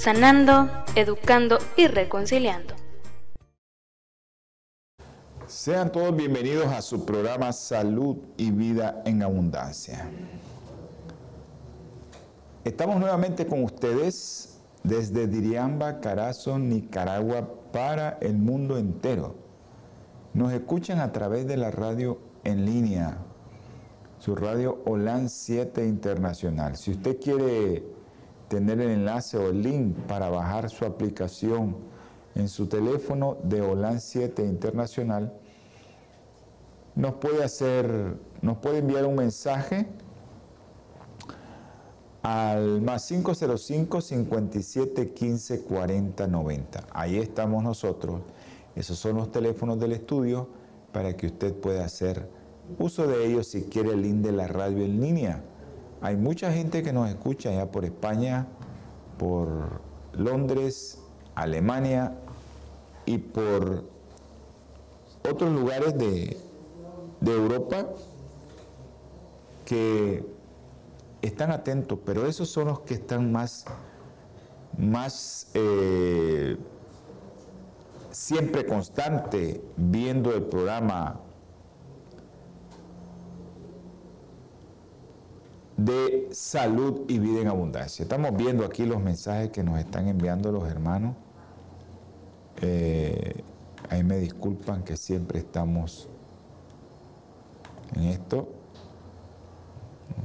sanando, educando y reconciliando. Sean todos bienvenidos a su programa Salud y Vida en Abundancia. Estamos nuevamente con ustedes desde Diriamba, Carazo, Nicaragua, para el mundo entero. Nos escuchan a través de la radio en línea, su radio OLAN 7 Internacional. Si usted quiere tener el enlace o el link para bajar su aplicación en su teléfono de OLAN 7 Internacional, nos puede hacer, nos puede enviar un mensaje al más 505 57 15 40 90. Ahí estamos nosotros. Esos son los teléfonos del estudio para que usted pueda hacer uso de ellos si quiere el link de la radio en línea. Hay mucha gente que nos escucha ya por España, por Londres, Alemania y por otros lugares de, Europa que están atentos, pero esos son los que están más, más eh, siempre constante viendo el programa de salud y vida en abundancia. Estamos viendo aquí los mensajes que nos están enviando los hermanos. Eh, ahí me disculpan que siempre estamos en esto.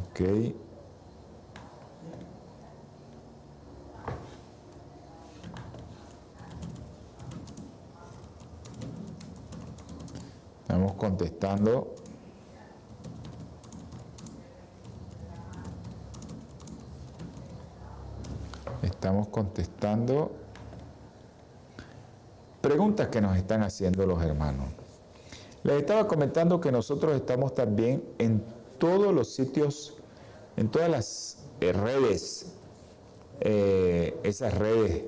Ok. Estamos contestando. Estamos contestando preguntas que nos están haciendo los hermanos. Les estaba comentando que nosotros estamos también en todos los sitios, en todas las eh, redes, eh, esas redes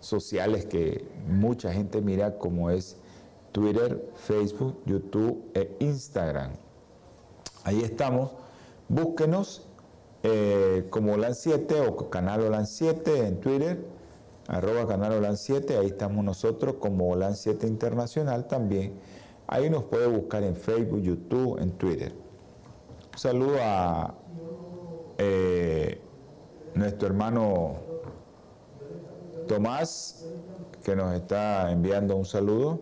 sociales que mucha gente mira como es Twitter, Facebook, YouTube e Instagram. Ahí estamos. Búsquenos eh, como OLAN 7 o Canal OLAN 7 en Twitter, arroba Canal OLAN 7, ahí estamos nosotros como OLAN 7 Internacional también. Ahí nos puede buscar en Facebook, YouTube, en Twitter. Un saludo a eh, nuestro hermano Tomás, que nos está enviando un saludo,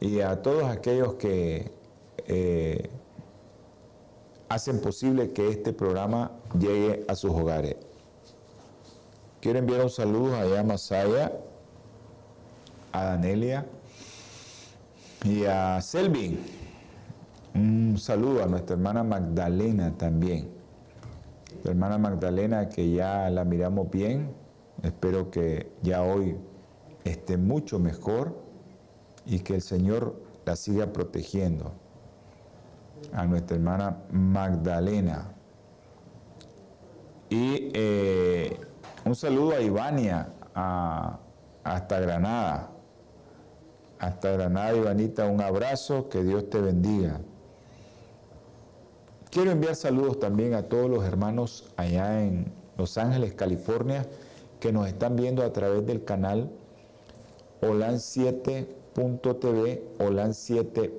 y a todos aquellos que eh, hacen posible que este programa llegue a sus hogares. Quiero enviar un saludo allá a Masaya, a Danelia y a Selvin. Un saludo a nuestra hermana Magdalena también. La hermana Magdalena que ya la miramos bien. Espero que ya hoy esté mucho mejor y que el Señor la siga protegiendo a nuestra hermana Magdalena. Y eh, un saludo a Ivania, hasta Granada. Hasta Granada, Ivanita, un abrazo, que Dios te bendiga. Quiero enviar saludos también a todos los hermanos allá en Los Ángeles, California, que nos están viendo a través del canal OLAN7.tv, OLAN7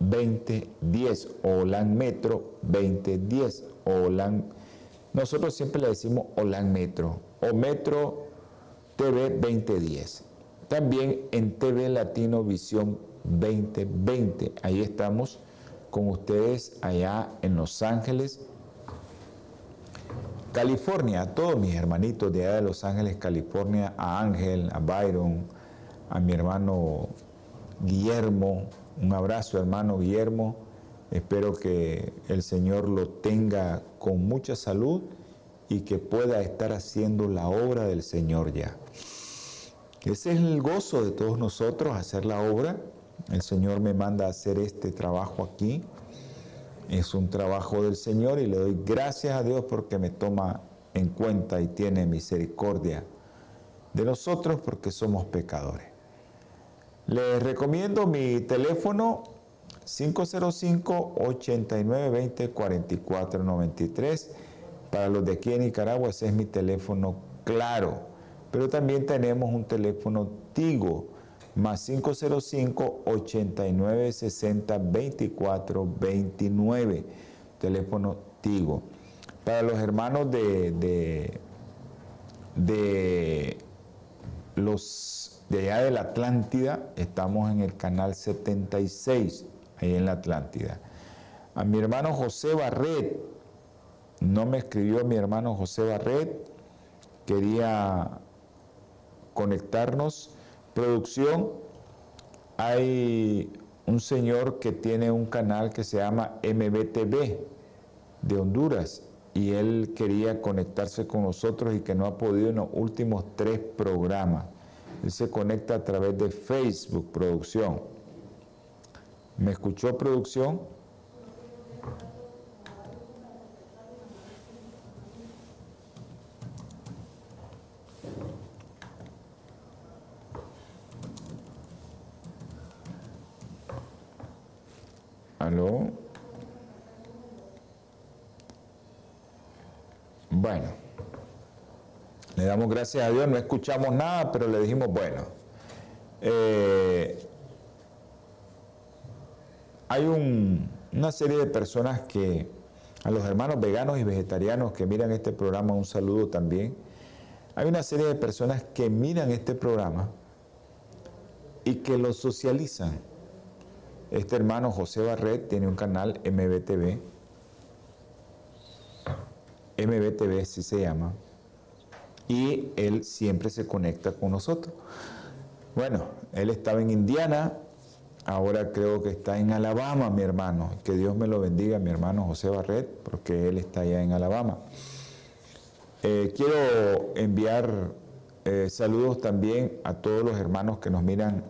2010 OLAN Metro 2010 OLAN. Nosotros siempre le decimos OLAN Metro o Metro TV 2010 también en TV Latino Visión 2020 ahí estamos con ustedes allá en Los Ángeles. California, a todos mis hermanitos de allá de Los Ángeles, California, a Ángel, a Byron, a mi hermano Guillermo, un abrazo, hermano Guillermo. Espero que el Señor lo tenga con mucha salud y que pueda estar haciendo la obra del Señor ya. Ese es el gozo de todos nosotros, hacer la obra. El Señor me manda a hacer este trabajo aquí. Es un trabajo del Señor y le doy gracias a Dios porque me toma en cuenta y tiene misericordia de nosotros porque somos pecadores. Les recomiendo mi teléfono 505-8920-4493. Para los de aquí en Nicaragua ese es mi teléfono claro. Pero también tenemos un teléfono Tigo más 505-8960-2429. Teléfono Tigo. Para los hermanos de, de, de los de allá de la Atlántida, estamos en el canal 76, ahí en la Atlántida. A mi hermano José Barret, no me escribió mi hermano José Barret, quería conectarnos. Producción, hay un señor que tiene un canal que se llama MBTV de Honduras y él quería conectarse con nosotros y que no ha podido en los últimos tres programas. Él se conecta a través de Facebook Producción. ¿Me escuchó Producción? ¿Aló? Bueno, le damos gracias a Dios, no escuchamos nada, pero le dijimos, bueno, eh, hay una serie de personas que, a los hermanos veganos y vegetarianos que miran este programa, un saludo también. Hay una serie de personas que miran este programa y que lo socializan. Este hermano José Barret tiene un canal MBTV MBTV, así se llama, y él siempre se conecta con nosotros. Bueno, él estaba en Indiana, ahora creo que está en Alabama, mi hermano. Que Dios me lo bendiga, mi hermano José Barret, porque él está allá en Alabama. Eh, quiero enviar eh, saludos también a todos los hermanos que nos miran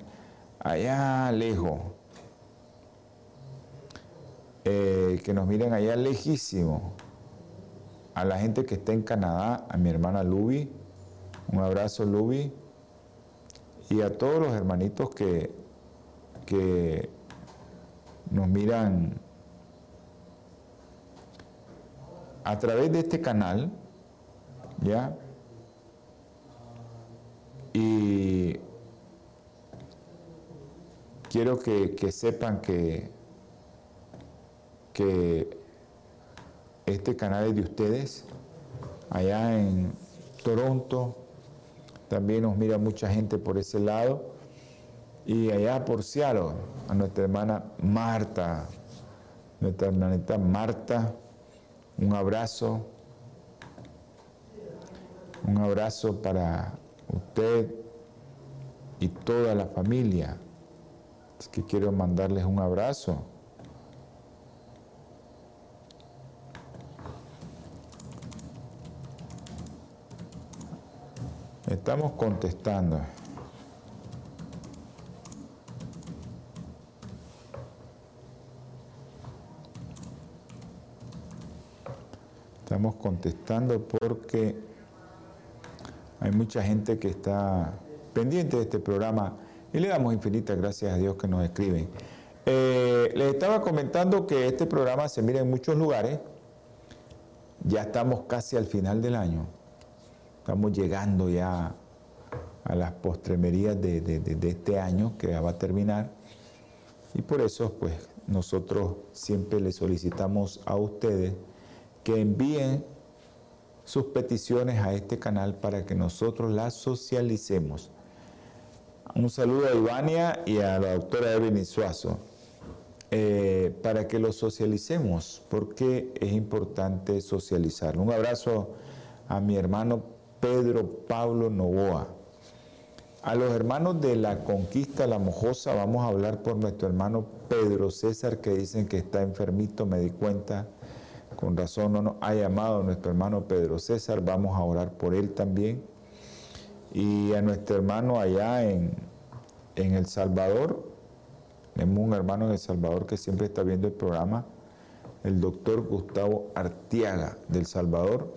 allá lejos, eh, que nos miran allá lejísimo a la gente que está en Canadá, a mi hermana Luby, un abrazo Luby, y a todos los hermanitos que, que nos miran a través de este canal, ¿ya? Y quiero que, que sepan que, que este canal es de ustedes. Allá en Toronto también nos mira mucha gente por ese lado. Y allá por Seattle, a nuestra hermana Marta, nuestra hermanita Marta, un abrazo. Un abrazo para usted y toda la familia. Es que quiero mandarles un abrazo. Estamos contestando. Estamos contestando porque hay mucha gente que está pendiente de este programa y le damos infinitas gracias a Dios que nos escriben. Eh, les estaba comentando que este programa se mira en muchos lugares. Ya estamos casi al final del año. Estamos llegando ya a las postremerías de, este año que ya va a terminar. Y por eso, pues, nosotros siempre le solicitamos a ustedes que envíen sus peticiones a este canal para que nosotros las socialicemos. Un saludo a Ivania y a la doctora Evelyn Suazo. Eh, para que lo socialicemos, porque es importante socializarlo. Un abrazo a mi hermano Pedro Pablo Novoa. A los hermanos de la conquista La Mojosa vamos a hablar por nuestro hermano Pedro César que dicen que está enfermito, me di cuenta Con razón no nos ha llamado nuestro hermano Pedro César. Vamos a orar por él también. Y a nuestro hermano allá en, en El Salvador. Tenemos un hermano en El Salvador que siempre está viendo el programa. El doctor Gustavo Artiaga del Salvador.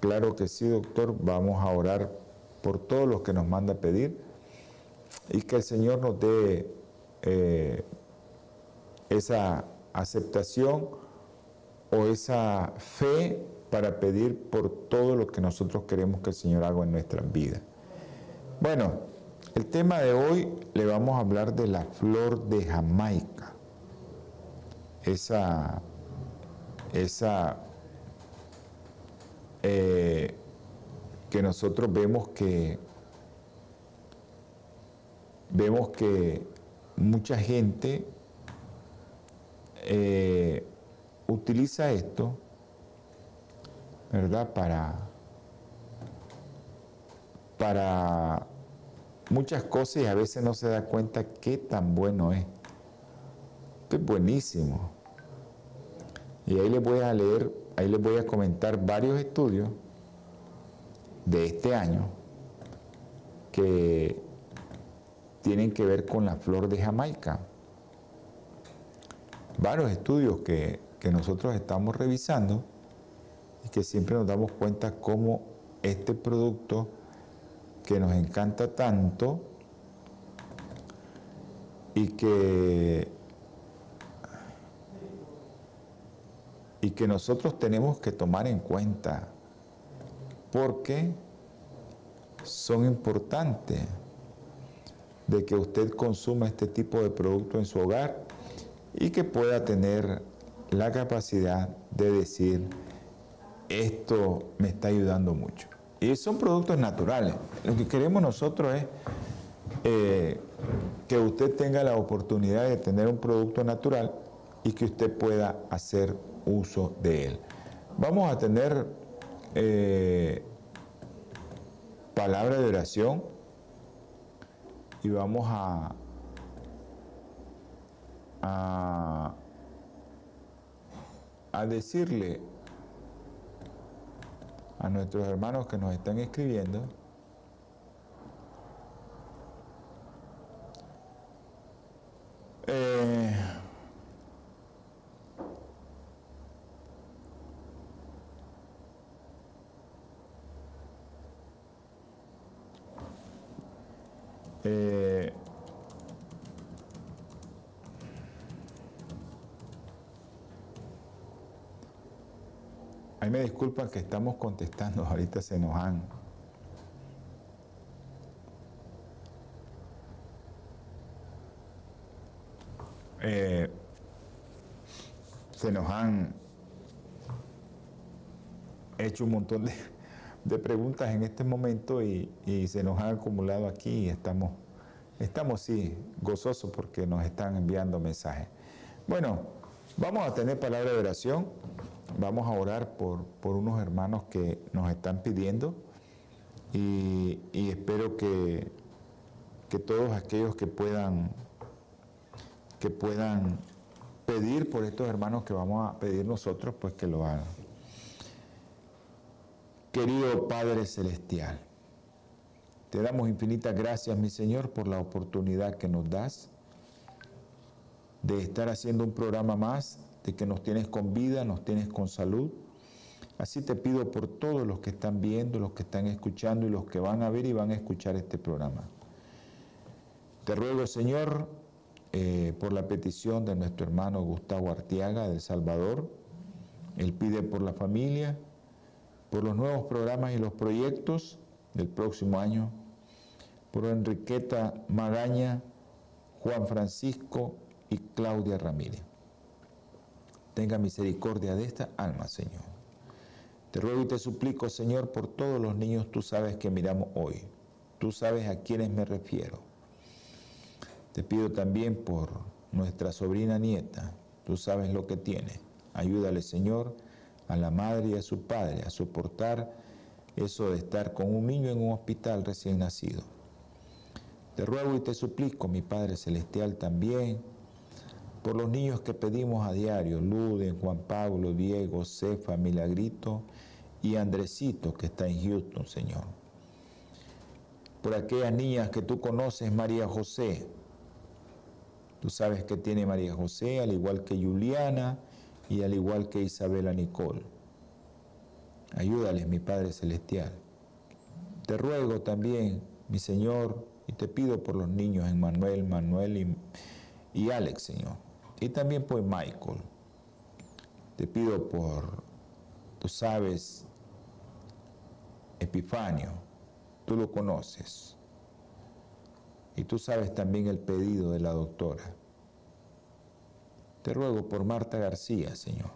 Claro que sí, doctor. Vamos a orar por todos los que nos manda pedir. Y que el Señor nos dé eh, esa aceptación o esa fe para pedir por todo lo que nosotros queremos que el Señor haga en nuestras vidas. Bueno, el tema de hoy le vamos a hablar de la flor de Jamaica. Esa, esa eh, que nosotros vemos que vemos que mucha gente eh, utiliza esto, ¿verdad? Para, para muchas cosas y a veces no se da cuenta qué tan bueno es. es buenísimo. Y ahí les voy a leer, ahí les voy a comentar varios estudios de este año que tienen que ver con la flor de Jamaica. Varios estudios que, nosotros estamos revisando y que siempre nos damos cuenta cómo este producto que nos encanta tanto y que y que nosotros tenemos que tomar en cuenta porque son importantes de que usted consuma este tipo de producto en su hogar y que pueda tener la capacidad de decir, esto me está ayudando mucho. Y son productos naturales. Lo que queremos nosotros es eh, que usted tenga la oportunidad de tener un producto natural y que usted pueda hacer uso de él. Vamos a tener eh, palabra de oración. Y vamos a, a, decirle a nuestros hermanos que nos están escribiendo eh, Eh, ahí me disculpan que estamos contestando, ahorita se nos han... Eh, se nos han hecho un montón de de preguntas en este momento y, se nos han acumulado aquí y estamos, estamos sí gozosos porque nos están enviando mensajes. Bueno, vamos a tener palabra de oración, vamos a orar por, por unos hermanos que nos están pidiendo y, espero que, que todos aquellos que puedan, que puedan pedir por estos hermanos que vamos a pedir nosotros, pues que lo hagan. Querido Padre Celestial, te damos infinitas gracias, mi Señor, por la oportunidad que nos das de estar haciendo un programa más, de que nos tienes con vida, nos tienes con salud. Así te pido por todos los que están viendo, los que están escuchando y los que van a ver y van a escuchar este programa. Te ruego, Señor, eh, por la petición de nuestro hermano Gustavo Artiaga del Salvador. Él pide por la familia, por los nuevos programas y los proyectos del próximo año, por Enriqueta Magaña, Juan Francisco y Claudia Ramírez. Tenga misericordia de esta alma, Señor. Te ruego y te suplico, Señor, por todos los niños tú sabes que miramos hoy. Tú sabes a quiénes me refiero. Te pido también por nuestra sobrina nieta. Tú sabes lo que tiene. Ayúdale, Señor a la madre y a su padre a soportar eso de estar con un niño en un hospital recién nacido. Te ruego y te suplico, mi Padre Celestial, también por los niños que pedimos a diario, Luden, Juan Pablo, Diego, Cefa, Milagrito y Andresito que está en Houston, Señor. Por aquellas niñas que tú conoces, María José. Tú sabes que tiene María José, al igual que Juliana y al igual que Isabela Nicole. Ayúdales, mi Padre Celestial. Te ruego también, mi Señor, y te pido por los niños Emmanuel, Manuel y, y Alex, Señor. Y también por Michael. Te pido por, tú sabes, Epifanio, tú lo conoces. Y tú sabes también el pedido de la doctora. Te ruego por Marta García, Señor.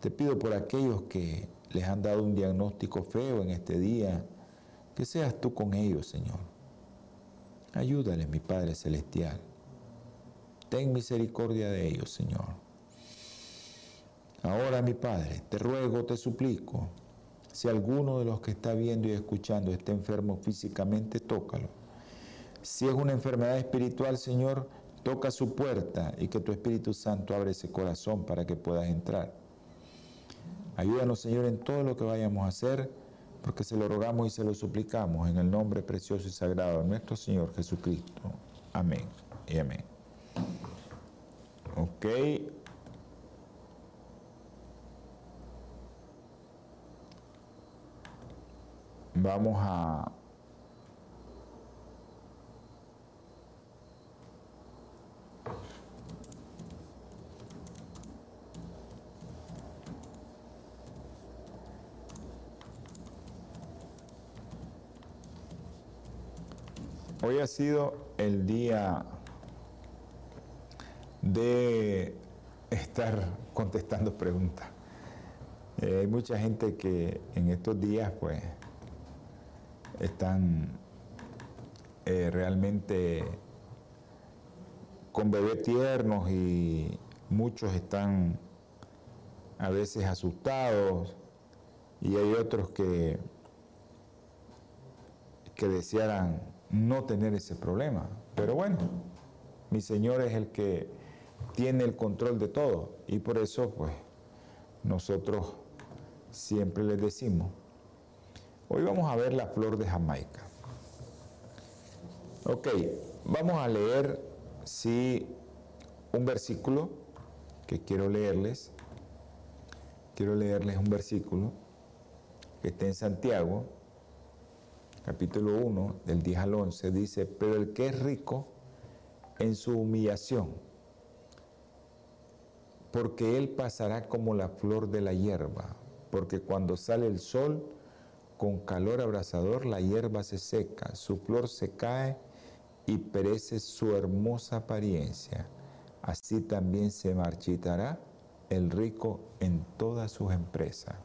Te pido por aquellos que les han dado un diagnóstico feo en este día, que seas tú con ellos, Señor. Ayúdales, mi Padre Celestial. Ten misericordia de ellos, Señor. Ahora, mi Padre, te ruego, te suplico, si alguno de los que está viendo y escuchando está enfermo físicamente, tócalo. Si es una enfermedad espiritual, Señor, toca su puerta y que tu Espíritu Santo abra ese corazón para que puedas entrar. Ayúdanos, Señor, en todo lo que vayamos a hacer, porque se lo rogamos y se lo suplicamos en el nombre precioso y sagrado de nuestro Señor Jesucristo. Amén y amén. Ok. Vamos a... Hoy ha sido el día de estar contestando preguntas. Eh, hay mucha gente que en estos días pues están eh, realmente con bebés tiernos y muchos están a veces asustados y hay otros que, que desearan no tener ese problema. Pero bueno, mi Señor es el que tiene el control de todo y por eso pues nosotros siempre les decimos, hoy vamos a ver la flor de Jamaica. Ok, vamos a leer sí un versículo que quiero leerles. Quiero leerles un versículo que está en Santiago, capítulo 1, del 10 al 11, dice, pero el que es rico en su humillación, porque él pasará como la flor de la hierba, porque cuando sale el sol, con calor abrasador, la hierba se seca, su flor se cae y perece su hermosa apariencia. Así también se marchitará el rico en todas sus empresas.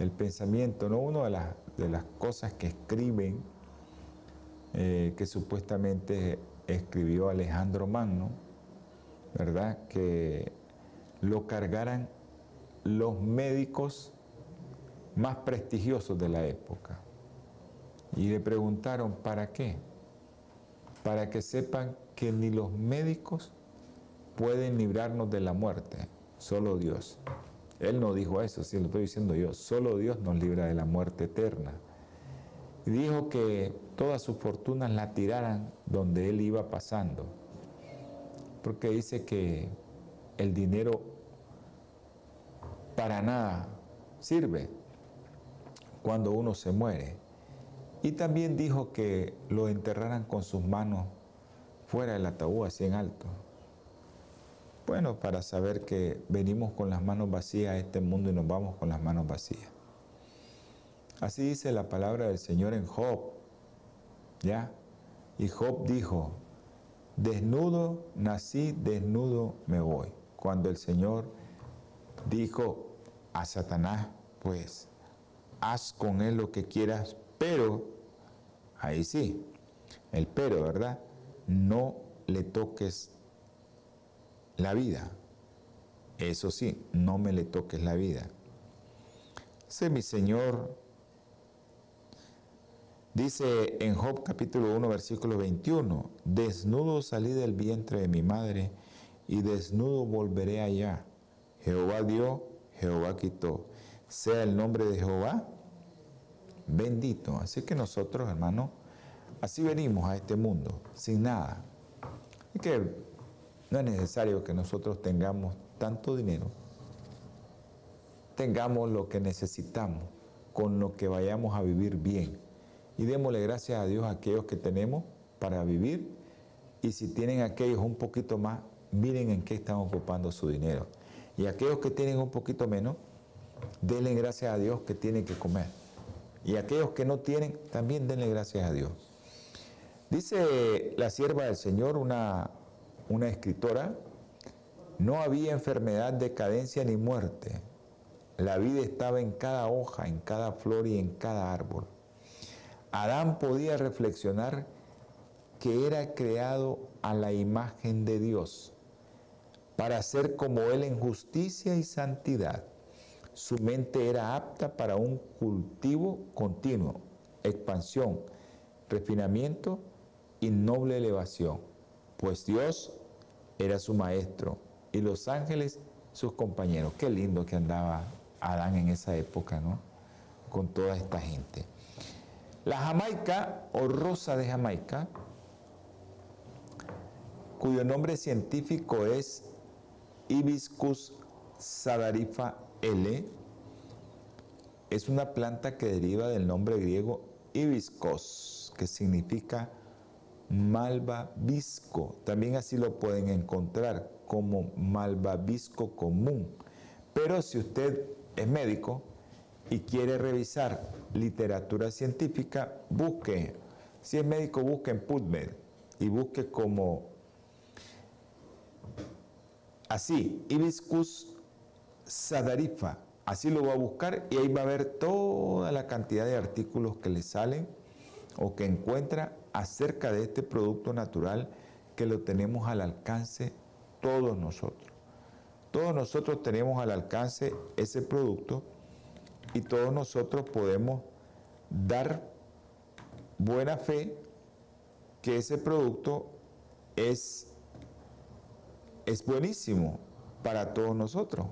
El pensamiento, ¿no? Una de las, de las cosas que escriben, eh, que supuestamente escribió Alejandro Magno, ¿verdad? Que lo cargaran los médicos más prestigiosos de la época. Y le preguntaron, ¿para qué? Para que sepan que ni los médicos pueden librarnos de la muerte, solo Dios. Él no dijo eso, sí lo estoy diciendo yo, solo Dios nos libra de la muerte eterna. Dijo que todas sus fortunas la tiraran donde él iba pasando porque dice que el dinero para nada sirve cuando uno se muere. Y también dijo que lo enterraran con sus manos fuera del ataúd, así en alto. Bueno, para saber que venimos con las manos vacías a este mundo y nos vamos con las manos vacías. Así dice la palabra del Señor en Job. ¿Ya? Y Job dijo, Desnudo nací, desnudo me voy. Cuando el Señor dijo a Satanás, pues haz con él lo que quieras, pero, ahí sí, el pero, ¿verdad? No le toques la vida. Eso sí, no me le toques la vida. Sé mi Señor, Dice en Job capítulo 1 versículo 21, desnudo salí del vientre de mi madre y desnudo volveré allá. Jehová dio, Jehová quitó. Sea el nombre de Jehová bendito. Así que nosotros, hermanos, así venimos a este mundo, sin nada. Que no es necesario que nosotros tengamos tanto dinero, tengamos lo que necesitamos, con lo que vayamos a vivir bien. Y démosle gracias a Dios a aquellos que tenemos para vivir. Y si tienen aquellos un poquito más, miren en qué están ocupando su dinero. Y aquellos que tienen un poquito menos, denle gracias a Dios que tienen que comer. Y aquellos que no tienen, también denle gracias a Dios. Dice la sierva del Señor, una, una escritora, no había enfermedad, decadencia ni muerte. La vida estaba en cada hoja, en cada flor y en cada árbol. Adán podía reflexionar que era creado a la imagen de Dios para ser como Él en justicia y santidad. Su mente era apta para un cultivo continuo, expansión, refinamiento y noble elevación, pues Dios era su maestro y los ángeles sus compañeros. Qué lindo que andaba Adán en esa época, ¿no? Con toda esta gente. La Jamaica o rosa de Jamaica, cuyo nombre científico es Hibiscus sadarifa L, es una planta que deriva del nombre griego hibiscos, que significa malvavisco. También así lo pueden encontrar como malvavisco común. Pero si usted es médico y quiere revisar literatura científica, busque, si es médico, busque en PubMed y busque como así, Hibiscus sadarifa. Así lo va a buscar y ahí va a ver toda la cantidad de artículos que le salen o que encuentra acerca de este producto natural que lo tenemos al alcance todos nosotros. Todos nosotros tenemos al alcance ese producto y todos nosotros podemos dar buena fe que ese producto es, es buenísimo para todos nosotros,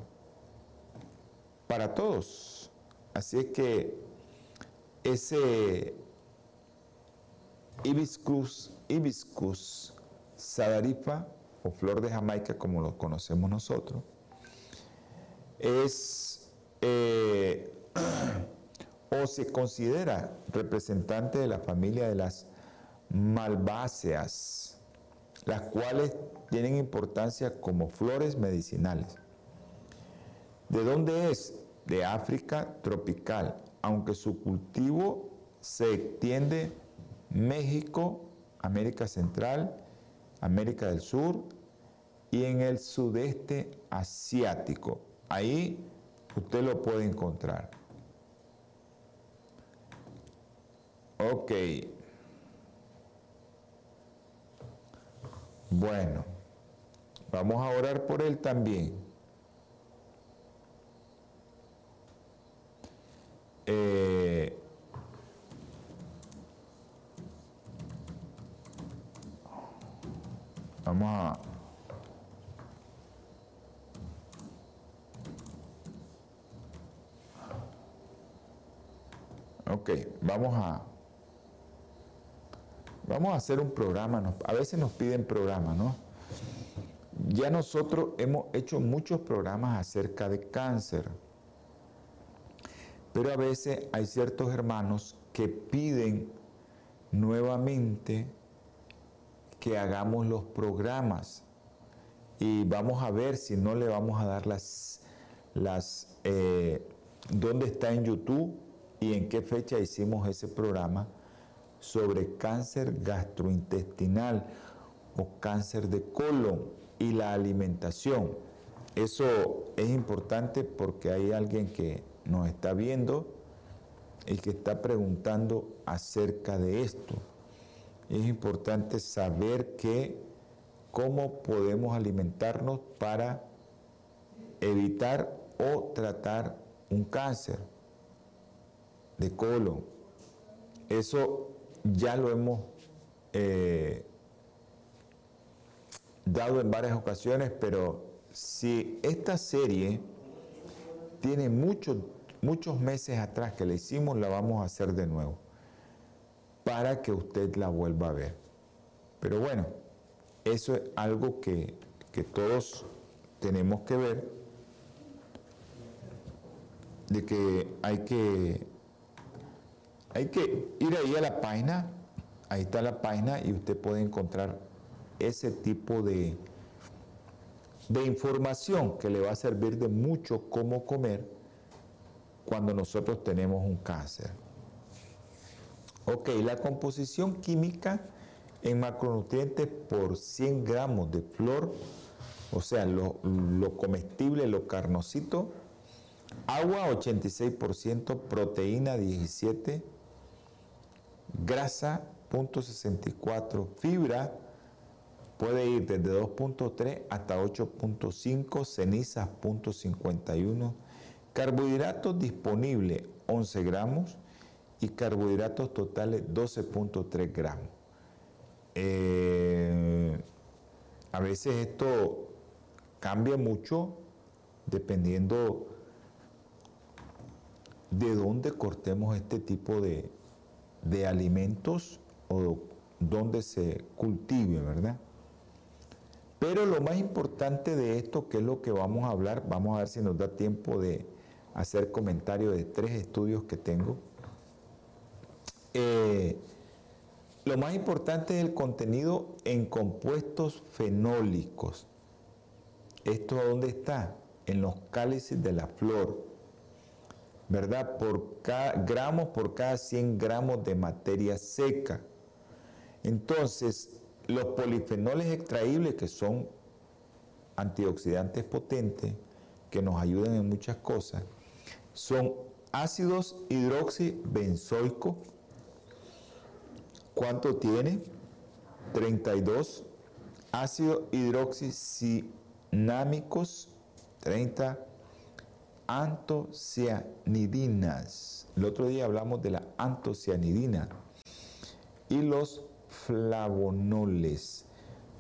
para todos. Así es que ese hibiscus, hibiscus sadarifa o flor de Jamaica como lo conocemos nosotros, es eh, o se considera representante de la familia de las malváceas, las cuales tienen importancia como flores medicinales. ¿De dónde es? De África tropical, aunque su cultivo se extiende México, América Central, América del Sur y en el sudeste asiático. Ahí usted lo puede encontrar. Ok. Bueno, vamos a orar por él también. Eh, vamos a Ok, vamos a vamos a hacer un programa. A veces nos piden programas, ¿no? Ya nosotros hemos hecho muchos programas acerca de cáncer, pero a veces hay ciertos hermanos que piden nuevamente que hagamos los programas y vamos a ver si no le vamos a dar las, las eh, dónde está en YouTube y en qué fecha hicimos ese programa sobre cáncer gastrointestinal o cáncer de colon y la alimentación. Eso es importante porque hay alguien que nos está viendo y que está preguntando acerca de esto. Es importante saber que cómo podemos alimentarnos para evitar o tratar un cáncer de colon. Eso ya lo hemos eh, dado en varias ocasiones, pero si esta serie tiene muchos, muchos meses atrás que la hicimos, la vamos a hacer de nuevo para que usted la vuelva a ver. Pero bueno, eso es algo que, que todos tenemos que ver, de que hay que hay que ir ahí a la página, ahí está la página y usted puede encontrar ese tipo de, de información que le va a servir de mucho cómo comer cuando nosotros tenemos un cáncer. Ok, la composición química en macronutrientes por 100 gramos de flor, o sea, lo, comestible, lo carnosito, agua 86%, proteína 17%, grasa 0.64, fibra puede ir desde 2.3 hasta 8.5, cenizas 0.51, carbohidratos disponibles 11 gramos y carbohidratos totales 12.3 gramos. Eh, a veces esto cambia mucho dependiendo de dónde cortemos este tipo de, de alimentos o donde se cultive, ¿verdad? Pero lo más importante de esto, que es lo que vamos a hablar, vamos a ver si nos da tiempo de hacer comentario de tres estudios que tengo. Eh, lo más importante es el contenido en compuestos fenólicos. ¿Esto dónde está? En los cálices de la flor. ¿verdad? Por cada, gramos por cada 100 gramos de materia seca. Entonces, los polifenoles extraíbles, que son antioxidantes potentes, que nos ayudan en muchas cosas, son ácidos hidroxibenzoicos. ¿Cuánto tiene? 32. Ácidos hidroxicinámicos, 30 antocianidinas. El otro día hablamos de la antocianidina y los flavonoles.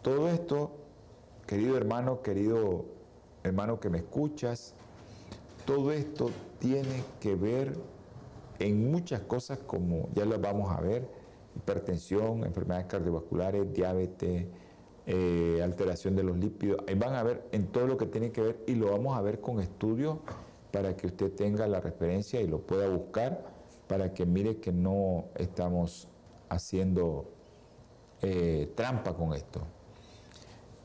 Todo esto, querido hermano, querido hermano que me escuchas, todo esto tiene que ver en muchas cosas como ya lo vamos a ver, hipertensión, enfermedades cardiovasculares, diabetes, eh, alteración de los lípidos. Ahí van a ver en todo lo que tiene que ver y lo vamos a ver con estudios para que usted tenga la referencia y lo pueda buscar para que mire que no estamos haciendo eh, trampa con esto.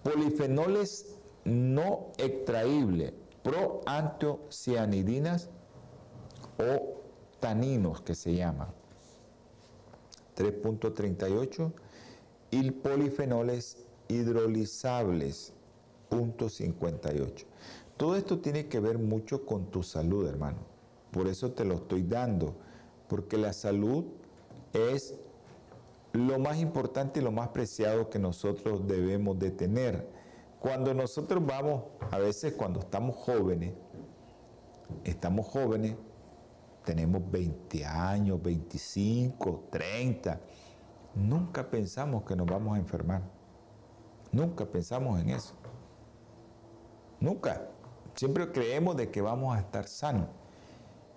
Polifenoles no extraíbles, proantocianidinas o taninos que se llama. 3.38 y polifenoles hidrolizables, punto 58. Todo esto tiene que ver mucho con tu salud, hermano. Por eso te lo estoy dando, porque la salud es lo más importante y lo más preciado que nosotros debemos de tener. Cuando nosotros vamos, a veces cuando estamos jóvenes, estamos jóvenes, tenemos 20 años, 25, 30, nunca pensamos que nos vamos a enfermar. Nunca pensamos en eso. Nunca. Siempre creemos de que vamos a estar sanos.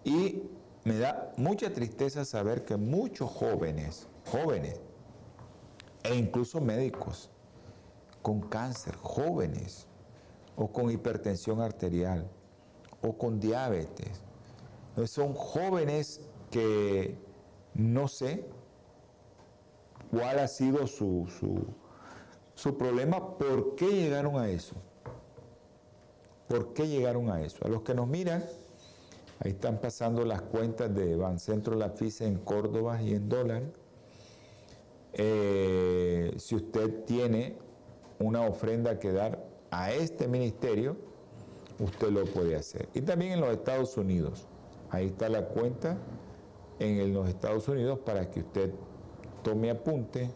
Y me da mucha tristeza saber que muchos jóvenes, jóvenes, e incluso médicos, con cáncer, jóvenes, o con hipertensión arterial, o con diabetes, son jóvenes que no sé cuál ha sido su, su, problema, ¿por qué llegaron a eso? ¿Por qué llegaron a eso? A los que nos miran, ahí están pasando las cuentas de Bancentro La FISA en Córdoba y en dólar. Eh, si usted tiene una ofrenda que dar a este ministerio, usted lo puede hacer. Y también en los Estados Unidos. Ahí está la cuenta en los Estados Unidos para que usted tome apunte.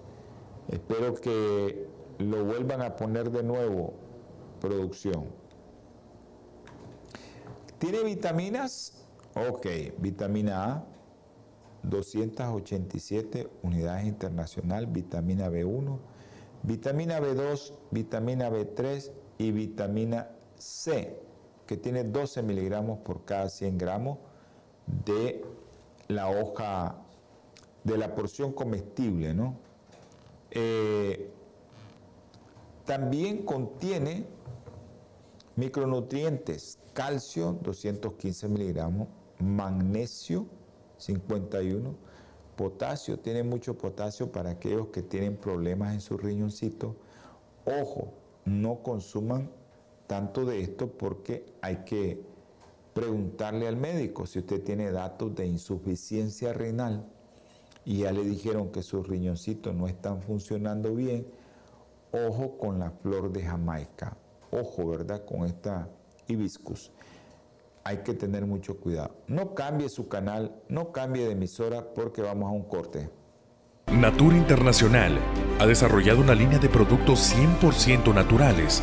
Espero que lo vuelvan a poner de nuevo producción. ¿Tiene vitaminas? Ok, vitamina A, 287 unidades internacional, vitamina B1, vitamina B2, vitamina B3 y vitamina C, que tiene 12 miligramos por cada 100 gramos de la hoja, de la porción comestible, ¿no? Eh, también contiene micronutrientes, calcio 215 miligramos, magnesio 51, potasio, tiene mucho potasio para aquellos que tienen problemas en su riñoncito. Ojo, no consuman tanto de esto porque hay que preguntarle al médico si usted tiene datos de insuficiencia renal y ya le dijeron que sus riñoncitos no están funcionando bien, ojo con la flor de Jamaica, ojo, ¿verdad? Con esta hibiscus. Hay que tener mucho cuidado. No cambie su canal, no cambie de emisora porque vamos a un corte. Natura Internacional ha desarrollado una línea de productos 100% naturales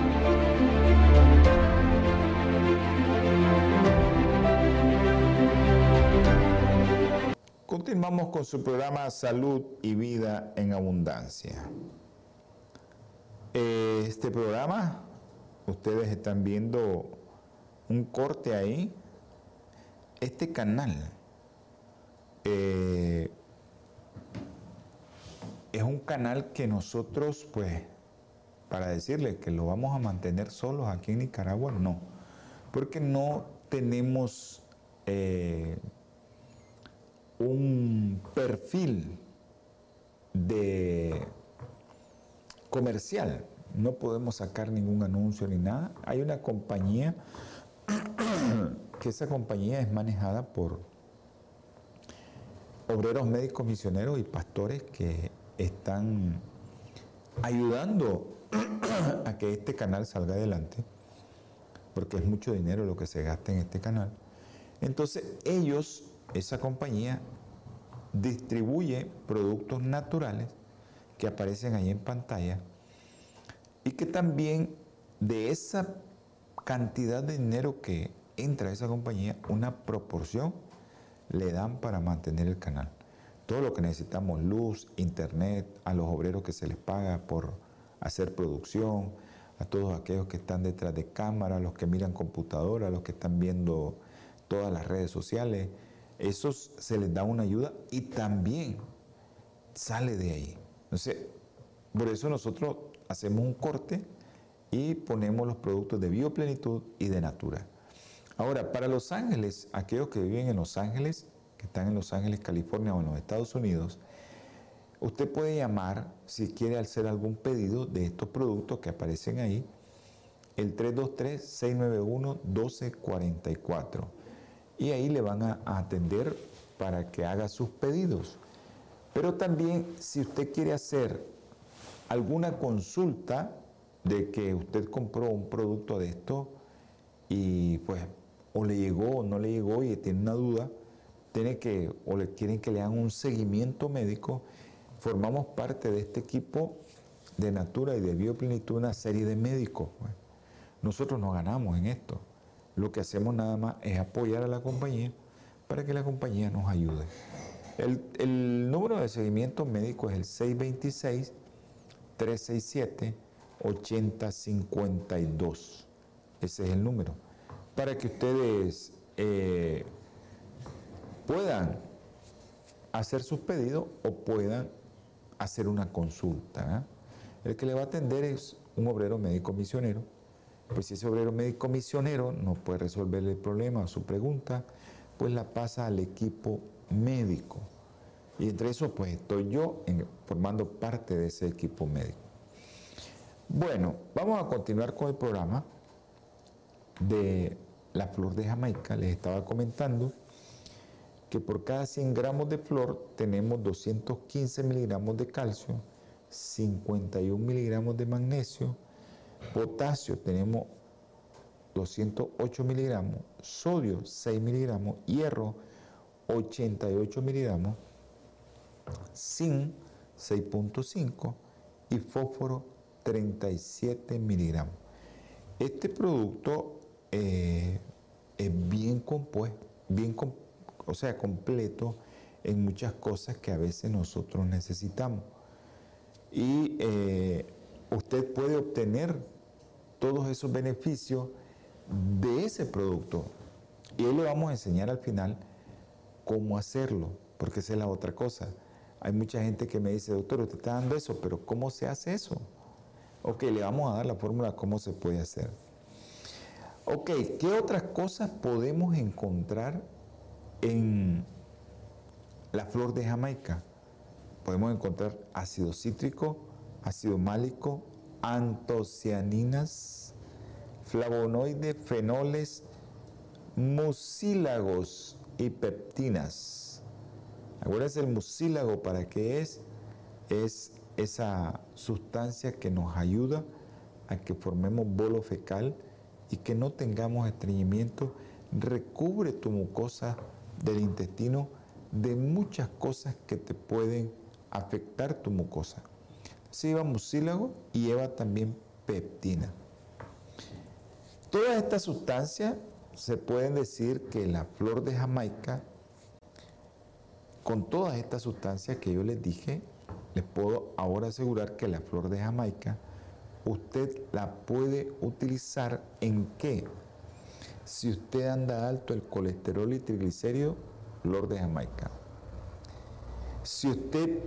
Con su programa Salud y Vida en Abundancia. Este programa, ustedes están viendo un corte ahí. Este canal eh, es un canal que nosotros, pues, para decirles que lo vamos a mantener solos aquí en Nicaragua, no. Porque no tenemos eh, un perfil de comercial. No podemos sacar ningún anuncio ni nada. Hay una compañía que esa compañía es manejada por obreros médicos misioneros y pastores que están ayudando a que este canal salga adelante, porque es mucho dinero lo que se gasta en este canal. Entonces ellos, esa compañía, distribuye productos naturales que aparecen ahí en pantalla y que también de esa cantidad de dinero que entra a esa compañía, una proporción le dan para mantener el canal. Todo lo que necesitamos, luz, internet, a los obreros que se les paga por hacer producción, a todos aquellos que están detrás de cámara, los que miran computadora, los que están viendo todas las redes sociales, esos se les da una ayuda y también sale de ahí. Entonces, por eso nosotros hacemos un corte y ponemos los productos de bioplenitud y de natura. Ahora, para Los Ángeles, aquellos que viven en Los Ángeles, que están en Los Ángeles, California o en los Estados Unidos, usted puede llamar si quiere hacer algún pedido de estos productos que aparecen ahí, el 323-691-1244. Y ahí le van a atender para que haga sus pedidos. Pero también si usted quiere hacer alguna consulta de que usted compró un producto de esto y pues o le llegó o no le llegó y tiene una duda, tiene que o le quieren que le hagan un seguimiento médico, formamos parte de este equipo de Natura y de Bioplenitud una serie de médicos. Pues. Nosotros no ganamos en esto. Lo que hacemos nada más es apoyar a la compañía para que la compañía nos ayude. El, número de seguimiento médico es el 627-367-8052. Ese es el número. Para que ustedes eh, puedan hacer sus pedidos o puedan hacer una consulta. ¿eh? El que le va a atender es un obrero médico misionero. Pues si ese obrero médico misionero no puede resolver el problema o su pregunta, pues la pasa al equipo médico. Y entre eso, pues estoy yo formando parte de ese equipo médico. Bueno, vamos a continuar con el programa de la flor de Jamaica. Les estaba comentando que por cada 100 gramos de flor tenemos 215 miligramos de calcio, 51 miligramos de magnesio, potasio tenemos 208 miligramos, sodio 6 miligramos, hierro 88 miligramos, zinc 6.5 y fósforo 37 miligramos. Este producto eh, es bien compuesto, bien, o sea, completo en muchas cosas que a veces nosotros necesitamos. Y eh, usted puede obtener todos esos beneficios de ese producto. Y hoy le vamos a enseñar al final cómo hacerlo, porque esa es la otra cosa. Hay mucha gente que me dice, doctor, usted está dando eso, pero ¿cómo se hace eso? Ok, le vamos a dar la fórmula cómo se puede hacer. Ok, ¿qué otras cosas podemos encontrar en la flor de Jamaica? Podemos encontrar ácido cítrico, ácido málico, antocianinas, flavonoides, fenoles, mucílagos y peptinas. Acuérdense el mucílago para qué es? Es esa sustancia que nos ayuda a que formemos bolo fecal y que no tengamos estreñimiento, recubre tu mucosa del intestino de muchas cosas que te pueden afectar tu mucosa. Se lleva mucílago y lleva también peptina. Todas estas sustancias se pueden decir que la flor de Jamaica, con todas estas sustancias que yo les dije, les puedo ahora asegurar que la flor de Jamaica usted la puede utilizar en qué? Si usted anda alto el colesterol y triglicéridos, flor de Jamaica. Si usted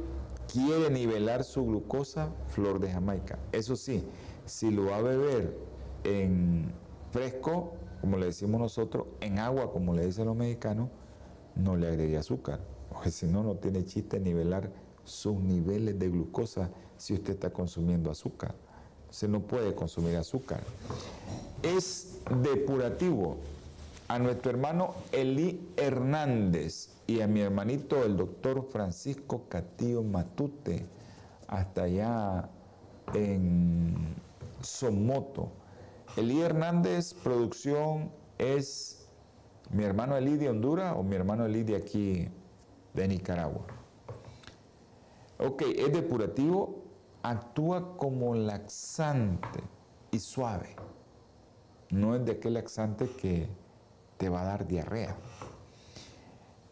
quiere nivelar su glucosa, flor de Jamaica. Eso sí, si lo va a beber en fresco, como le decimos nosotros, en agua, como le dicen los mexicanos, no le agregue azúcar, porque si no, no tiene chiste nivelar sus niveles de glucosa si usted está consumiendo azúcar. Se no puede consumir azúcar. Es depurativo. A nuestro hermano Eli Hernández y a mi hermanito el doctor Francisco Catillo Matute, hasta allá en Somoto Elí Hernández, producción, es mi hermano Elí de Honduras o mi hermano Elí de aquí, de Nicaragua. Ok, es depurativo, actúa como laxante y suave. No es de aquel laxante que te va a dar diarrea.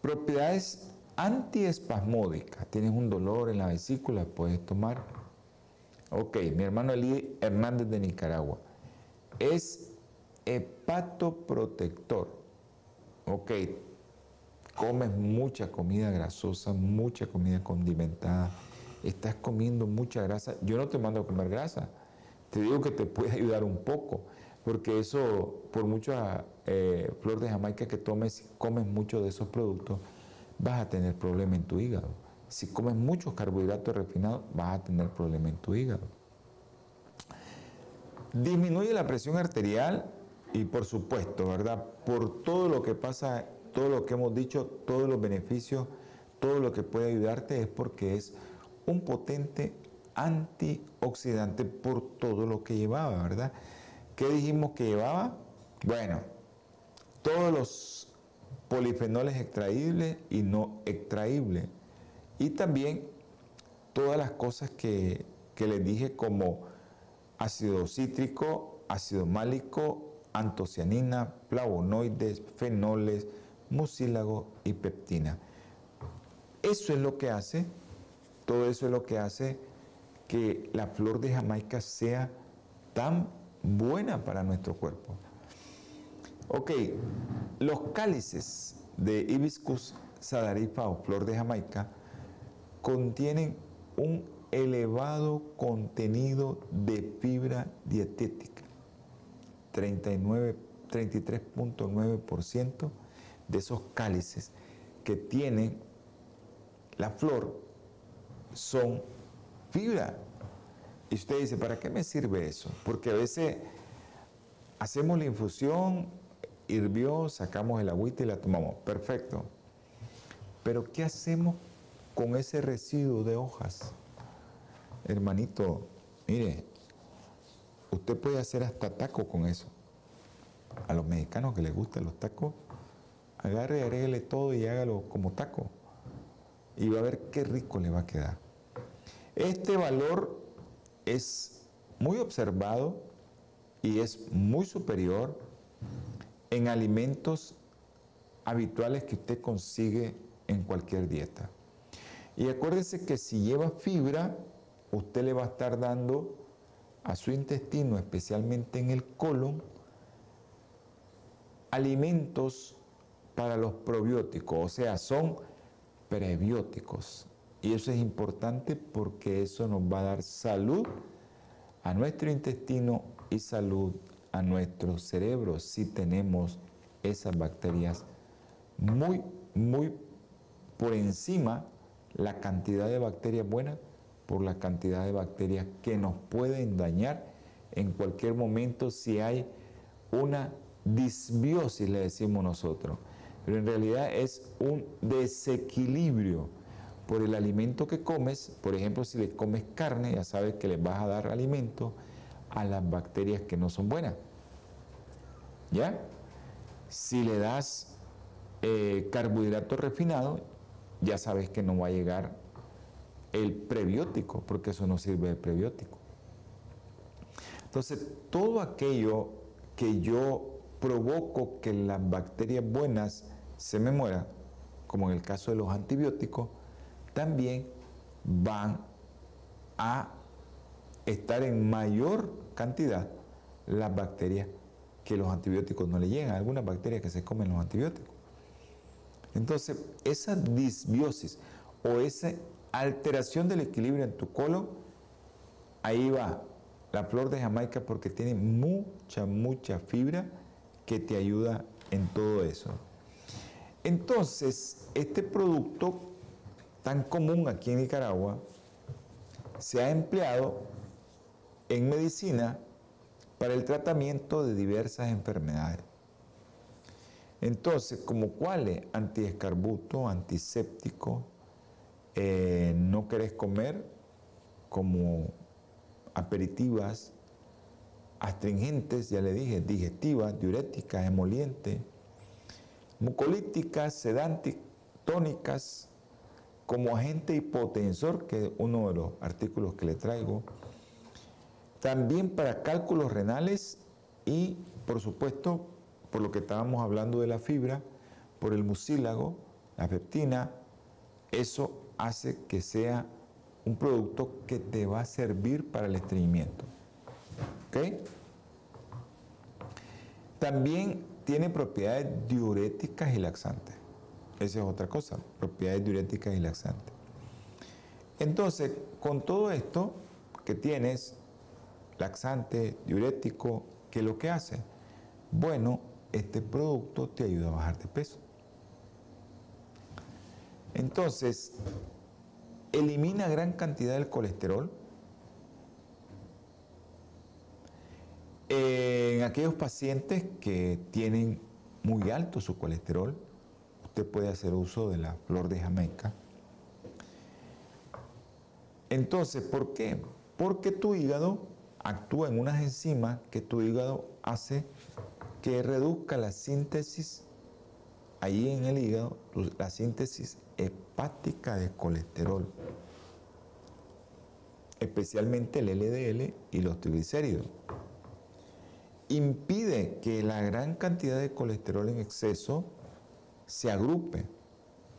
Propiedades antiespasmódicas. Tienes un dolor en la vesícula, puedes tomar. Ok, mi hermano Elí Hernández de Nicaragua es hepatoprotector. Ok, comes mucha comida grasosa, mucha comida condimentada, estás comiendo mucha grasa. Yo no te mando a comer grasa, te digo que te puede ayudar un poco, porque eso, por mucha eh, flor de Jamaica que tomes, comes mucho de esos productos, vas a tener problema en tu hígado. Si comes muchos carbohidratos refinados, vas a tener problema en tu hígado. Disminuye la presión arterial y por supuesto, ¿verdad? Por todo lo que pasa, todo lo que hemos dicho, todos los beneficios, todo lo que puede ayudarte es porque es un potente antioxidante por todo lo que llevaba, ¿verdad? ¿Qué dijimos que llevaba? Bueno, todos los polifenoles extraíbles y no extraíbles. Y también todas las cosas que, que les dije como ácido cítrico, ácido málico, antocianina, flavonoides, fenoles, mucílago y peptina. Eso es lo que hace, todo eso es lo que hace que la flor de Jamaica sea tan buena para nuestro cuerpo. Ok, los cálices de Hibiscus sadarifa o flor de Jamaica contienen un elevado contenido de fibra dietética, 33.9% de esos cálices que tiene la flor son fibra. Y usted dice, ¿para qué me sirve eso? Porque a veces hacemos la infusión, hirvió, sacamos el agüita y la tomamos. Perfecto. Pero ¿qué hacemos con ese residuo de hojas? Hermanito, mire, usted puede hacer hasta taco con eso. A los mexicanos que les gustan los tacos, agarre y todo y hágalo como taco. Y va a ver qué rico le va a quedar. Este valor es muy observado y es muy superior en alimentos habituales que usted consigue en cualquier dieta. Y acuérdese que si lleva fibra, usted le va a estar dando a su intestino, especialmente en el colon, alimentos para los probióticos, o sea, son prebióticos. Y eso es importante porque eso nos va a dar salud a nuestro intestino y salud a nuestro cerebro si tenemos esas bacterias muy, muy por encima la cantidad de bacterias buenas por la cantidad de bacterias que nos pueden dañar en cualquier momento si hay una disbiosis, le decimos nosotros. Pero en realidad es un desequilibrio por el alimento que comes. Por ejemplo, si le comes carne, ya sabes que le vas a dar alimento a las bacterias que no son buenas. ¿Ya? Si le das eh, carbohidratos refinados, ya sabes que no va a llegar el prebiótico, porque eso no sirve de prebiótico. Entonces, todo aquello que yo provoco que las bacterias buenas se me mueran, como en el caso de los antibióticos, también van a estar en mayor cantidad las bacterias que los antibióticos no le llegan, algunas bacterias que se comen los antibióticos. Entonces, esa disbiosis o esa alteración del equilibrio en tu colon, ahí va la flor de Jamaica porque tiene mucha, mucha fibra que te ayuda en todo eso. Entonces, este producto tan común aquí en Nicaragua se ha empleado en medicina para el tratamiento de diversas enfermedades. Entonces, como cuáles, antiescarbuto, antiséptico, eh, no querés comer, como aperitivas, astringentes, ya le dije, digestivas, diuréticas, emolientes, mucolíticas, sedantes, tónicas, como agente hipotensor, que es uno de los artículos que le traigo, también para cálculos renales y, por supuesto, por lo que estábamos hablando de la fibra, por el mucílago, la peptina, eso hace que sea un producto que te va a servir para el estreñimiento. ¿Ok? También tiene propiedades diuréticas y laxantes. Esa es otra cosa, propiedades diuréticas y laxantes. Entonces, con todo esto que tienes, laxante, diurético, ¿qué es lo que hace? Bueno, este producto te ayuda a bajar de peso. Entonces, elimina gran cantidad del colesterol. En aquellos pacientes que tienen muy alto su colesterol, usted puede hacer uso de la flor de Jamaica. Entonces, ¿por qué? Porque tu hígado actúa en unas enzimas que tu hígado hace que reduzca la síntesis ahí en el hígado, la síntesis hepática de colesterol, especialmente el LDL y los triglicéridos. Impide que la gran cantidad de colesterol en exceso se agrupe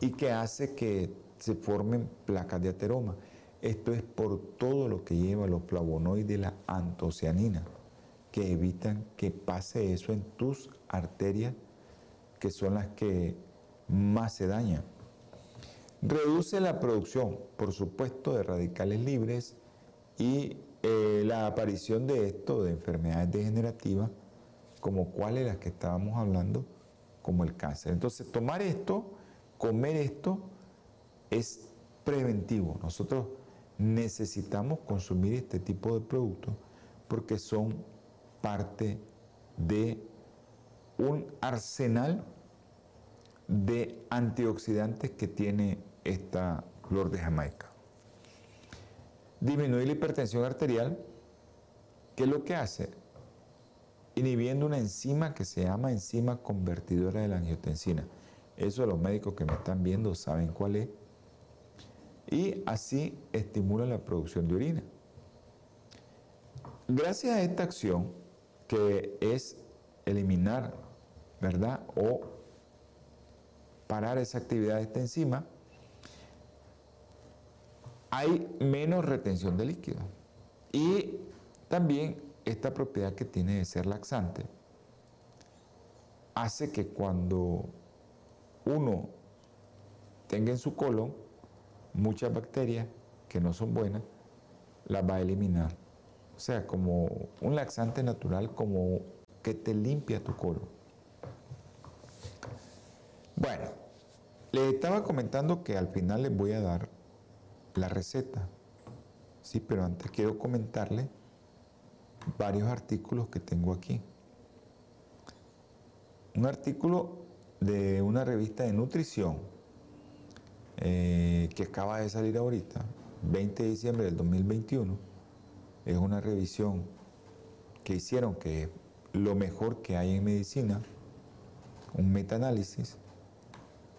y que hace que se formen placas de ateroma. Esto es por todo lo que lleva los flavonoides y la antocianina que evitan que pase eso en tus arterias, que son las que más se dañan. Reduce la producción, por supuesto, de radicales libres y eh, la aparición de esto, de enfermedades degenerativas, como cuáles las que estábamos hablando, como el cáncer. Entonces, tomar esto, comer esto, es preventivo. Nosotros necesitamos consumir este tipo de productos porque son parte de un arsenal de antioxidantes que tiene esta flor de Jamaica. Disminuye la hipertensión arterial, ¿qué es lo que hace? Inhibiendo una enzima que se llama enzima convertidora de la angiotensina. Eso los médicos que me están viendo saben cuál es. Y así estimula la producción de orina. Gracias a esta acción, que es eliminar, ¿verdad? O parar esa actividad de esta enzima, hay menos retención de líquido. Y también esta propiedad que tiene de ser laxante hace que cuando uno tenga en su colon muchas bacterias que no son buenas, las va a eliminar. O sea, como un laxante natural, como que te limpia tu colon. Bueno, les estaba comentando que al final les voy a dar la receta. Sí, pero antes quiero comentarle varios artículos que tengo aquí. Un artículo de una revista de nutrición eh, que acaba de salir ahorita, 20 de diciembre del 2021. Es una revisión que hicieron que lo mejor que hay en medicina, un metaanálisis.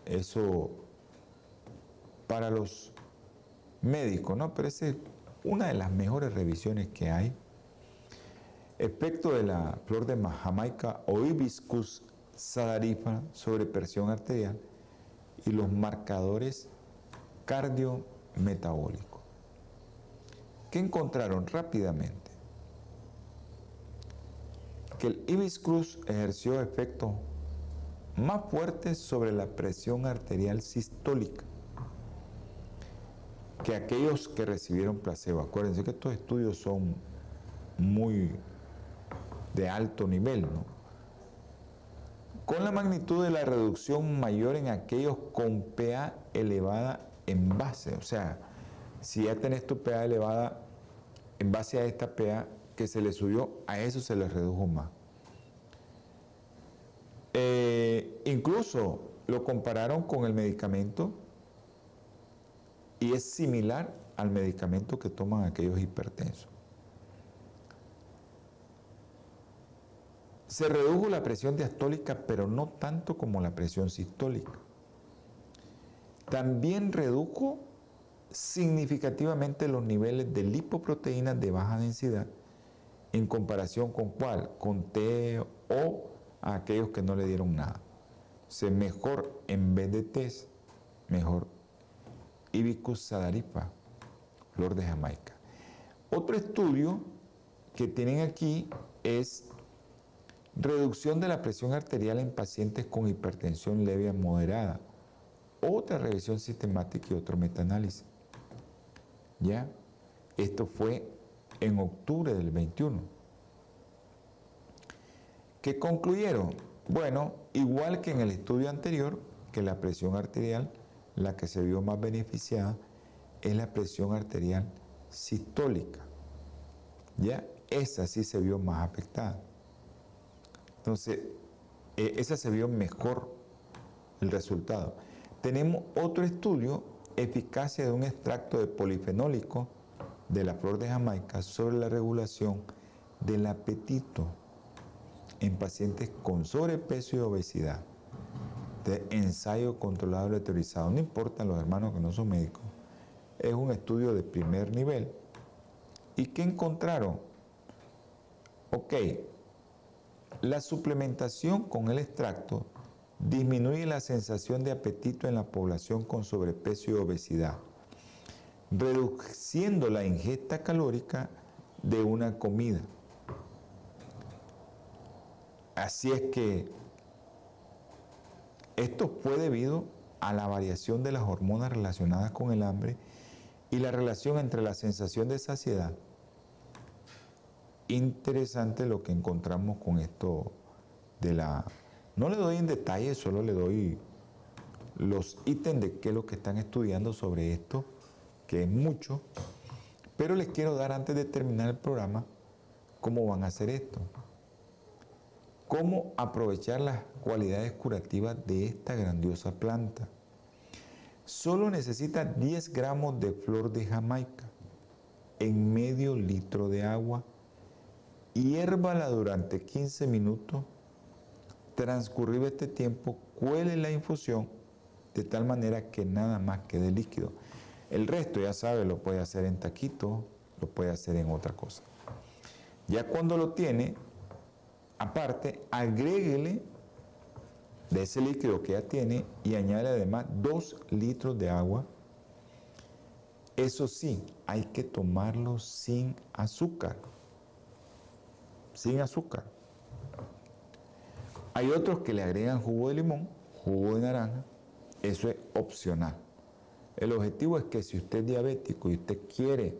Eso para los médicos, ¿no? Pero es una de las mejores revisiones que hay. Efecto de la flor de Jamaica o hibiscus sadarifa sobre presión arterial y los marcadores cardiometabólicos. ¿Qué encontraron rápidamente? Que el hibiscus ejerció efectos más fuertes sobre la presión arterial sistólica que aquellos que recibieron placebo. Acuérdense que estos estudios son muy de alto nivel, ¿no? con la magnitud de la reducción mayor en aquellos con PA elevada en base. O sea, si ya tenés tu PA elevada en base a esta PA que se le subió, a eso se le redujo más. Eh, incluso lo compararon con el medicamento y es similar al medicamento que toman aquellos hipertensos. Se redujo la presión diastólica, pero no tanto como la presión sistólica. También redujo significativamente los niveles de lipoproteínas de baja densidad en comparación con cuál, con T o a aquellos que no le dieron nada. Se mejor en vez de test, mejor Ibicus sadaripa, flor de Jamaica. Otro estudio que tienen aquí es Reducción de la presión arterial en pacientes con hipertensión leve a moderada. Otra revisión sistemática y otro metaanálisis. ¿Ya? Esto fue en octubre del 21. ¿Qué concluyeron? Bueno, igual que en el estudio anterior, que la presión arterial, la que se vio más beneficiada, es la presión arterial sistólica. ¿Ya? Esa sí se vio más afectada. Entonces, eh, esa se vio mejor el resultado. Tenemos otro estudio, eficacia de un extracto de polifenólico de la flor de Jamaica sobre la regulación del apetito en pacientes con sobrepeso y obesidad. De ensayo controlado letrizado. No importa los hermanos que no son médicos. Es un estudio de primer nivel. ¿Y qué encontraron? Ok, la suplementación con el extracto disminuye la sensación de apetito en la población con sobrepeso y obesidad, reduciendo la ingesta calórica de una comida. Así es que esto fue debido a la variación de las hormonas relacionadas con el hambre y la relación entre la sensación de saciedad interesante lo que encontramos con esto de la... No le doy en detalle, solo le doy los ítems de qué es lo que están estudiando sobre esto, que es mucho, pero les quiero dar antes de terminar el programa cómo van a hacer esto. cómo aprovechar las cualidades curativas de esta grandiosa planta. Solo necesita 10 gramos de flor de Jamaica en medio litro de agua. Hiérvala durante 15 minutos. Transcurrido este tiempo, cuele la infusión de tal manera que nada más quede líquido. El resto, ya sabe, lo puede hacer en taquito, lo puede hacer en otra cosa. Ya cuando lo tiene, aparte, agréguele de ese líquido que ya tiene y añade además 2 litros de agua. Eso sí, hay que tomarlo sin azúcar. Sin azúcar. Hay otros que le agregan jugo de limón, jugo de naranja. Eso es opcional. El objetivo es que si usted es diabético y usted quiere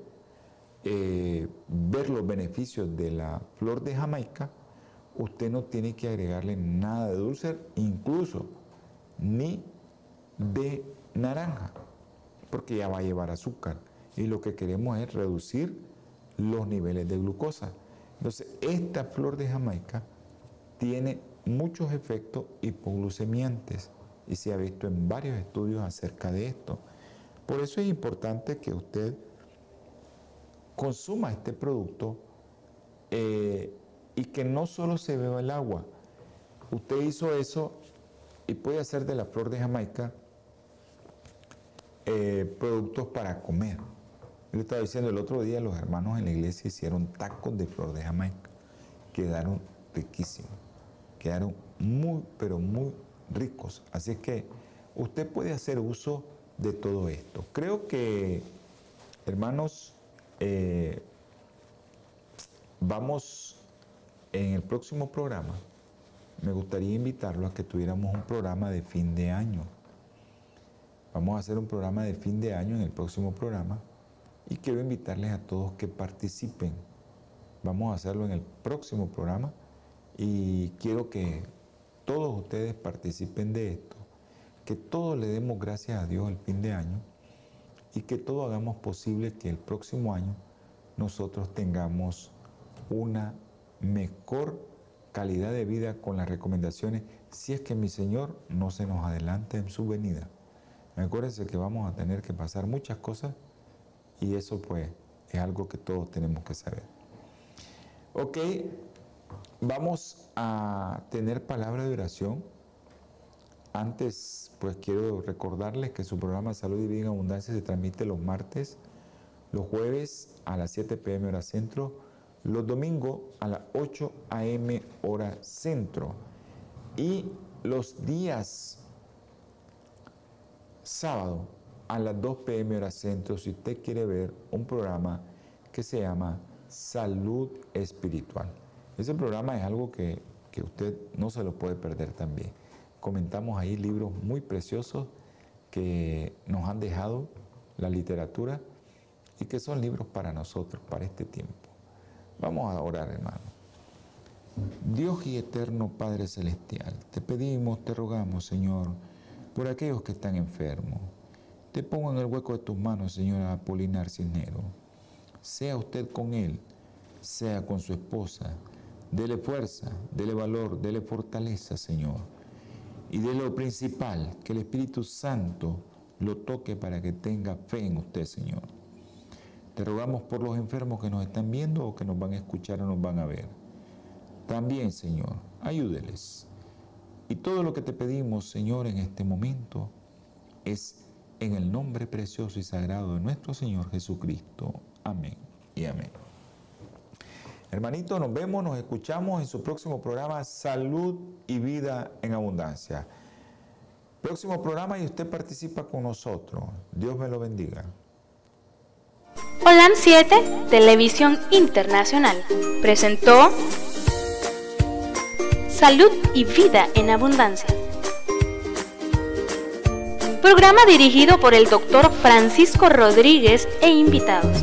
eh, ver los beneficios de la flor de Jamaica, usted no tiene que agregarle nada de dulce, incluso ni de naranja, porque ya va a llevar azúcar. Y lo que queremos es reducir los niveles de glucosa. Entonces, esta flor de Jamaica tiene muchos efectos hipoglucemiantes y se ha visto en varios estudios acerca de esto. Por eso es importante que usted consuma este producto eh, y que no solo se beba el agua. Usted hizo eso y puede hacer de la flor de Jamaica eh, productos para comer. Yo estaba diciendo el otro día, los hermanos en la iglesia hicieron tacos de flor de Jamaica. Quedaron riquísimos. Quedaron muy, pero muy ricos. Así que usted puede hacer uso de todo esto. Creo que, hermanos, eh, vamos en el próximo programa. Me gustaría invitarlo a que tuviéramos un programa de fin de año. Vamos a hacer un programa de fin de año en el próximo programa y quiero invitarles a todos que participen. Vamos a hacerlo en el próximo programa y quiero que todos ustedes participen de esto, que todos le demos gracias a Dios el fin de año y que todos hagamos posible que el próximo año nosotros tengamos una mejor calidad de vida con las recomendaciones si es que mi Señor no se nos adelanta en su venida. Acuérdense que vamos a tener que pasar muchas cosas y eso pues es algo que todos tenemos que saber. Ok, Vamos a tener palabra de oración. Antes, pues quiero recordarles que su programa Salud y Vida en Abundancia se transmite los martes, los jueves a las 7 pm hora centro, los domingos a las 8 am hora centro y los días sábado a las 2 pm hora centro si usted quiere ver un programa que se llama Salud Espiritual. Ese programa es algo que, usted no se lo puede perder también. Comentamos ahí libros muy preciosos que nos han dejado la literatura y que son libros para nosotros, para este tiempo. Vamos a orar, hermano. Dios y eterno Padre Celestial, te pedimos, te rogamos, Señor, por aquellos que están enfermos. Te pongo en el hueco de tus manos, Señor Apolinar Cisnero. Sea usted con él, sea con su esposa, Dele fuerza, dele valor, dele fortaleza, Señor. Y de lo principal, que el Espíritu Santo lo toque para que tenga fe en usted, Señor. Te rogamos por los enfermos que nos están viendo o que nos van a escuchar o nos van a ver. También, Señor, ayúdeles. Y todo lo que te pedimos, Señor, en este momento es en el nombre precioso y sagrado de nuestro Señor Jesucristo. Amén y amén. Hermanito, nos vemos, nos escuchamos en su próximo programa Salud y Vida en Abundancia. Próximo programa y usted participa con nosotros. Dios me lo bendiga. Holan 7, Televisión Internacional, presentó Salud y Vida en Abundancia. Programa dirigido por el doctor Francisco Rodríguez e invitados